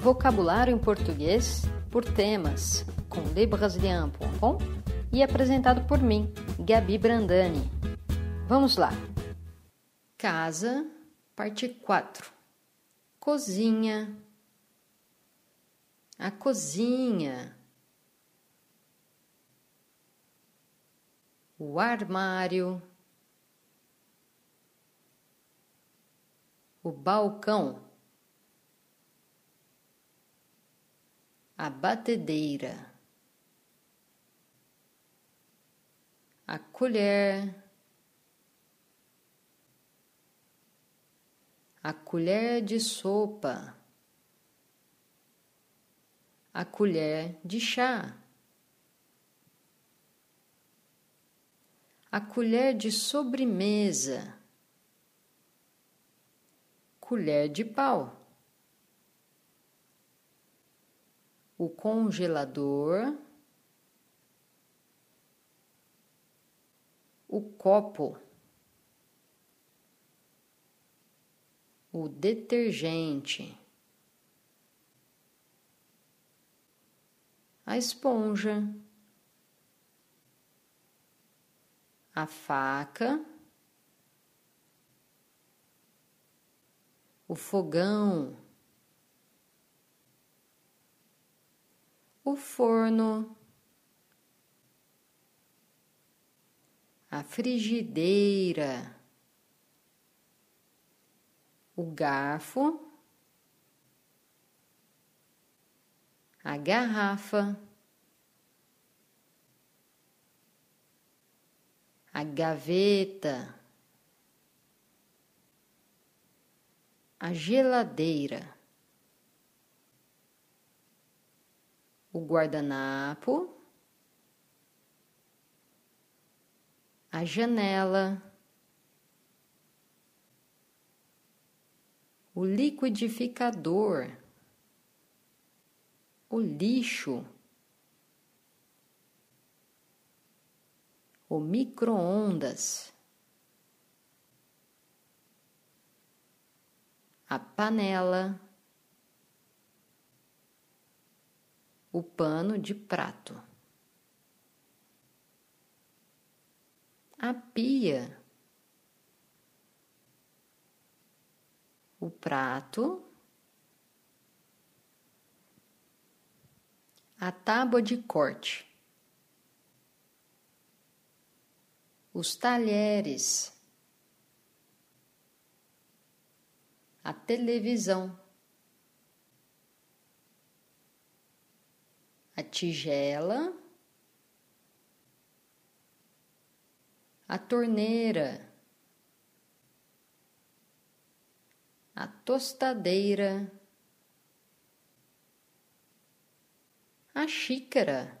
Vocabulário em português por temas, com lebrasilian.com e apresentado por mim, Gabi Brandani. Vamos lá! Casa, parte 4. Cozinha. A cozinha. O armário. O balcão. A batedeira. A colher. A colher de sopa, a colher de chá, a colher de sobremesa, colher de pau, o congelador, o copo. o detergente, a esponja, a faca, o fogão, o forno, a frigideira o garfo, a garrafa, a gaveta, a geladeira, o guardanapo, a janela. o liquidificador, o lixo, o micro-ondas, a panela, o pano de prato, a pia. o prato, a tábua de corte, os talheres, a televisão, tigela, a torneira. a tostadeira, a xícara.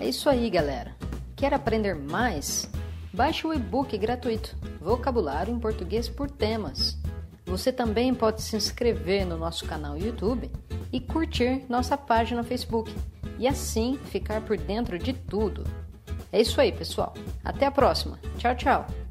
É isso aí, galera. Quer aprender mais? Baixe o e-book gratuito Vocabulário em Português por Temas. Você também pode se inscrever no nosso canal YouTube e curtir nossa página no Facebook e assim ficar por dentro de tudo. É isso aí, pessoal. Até a próxima. Tchau, tchau.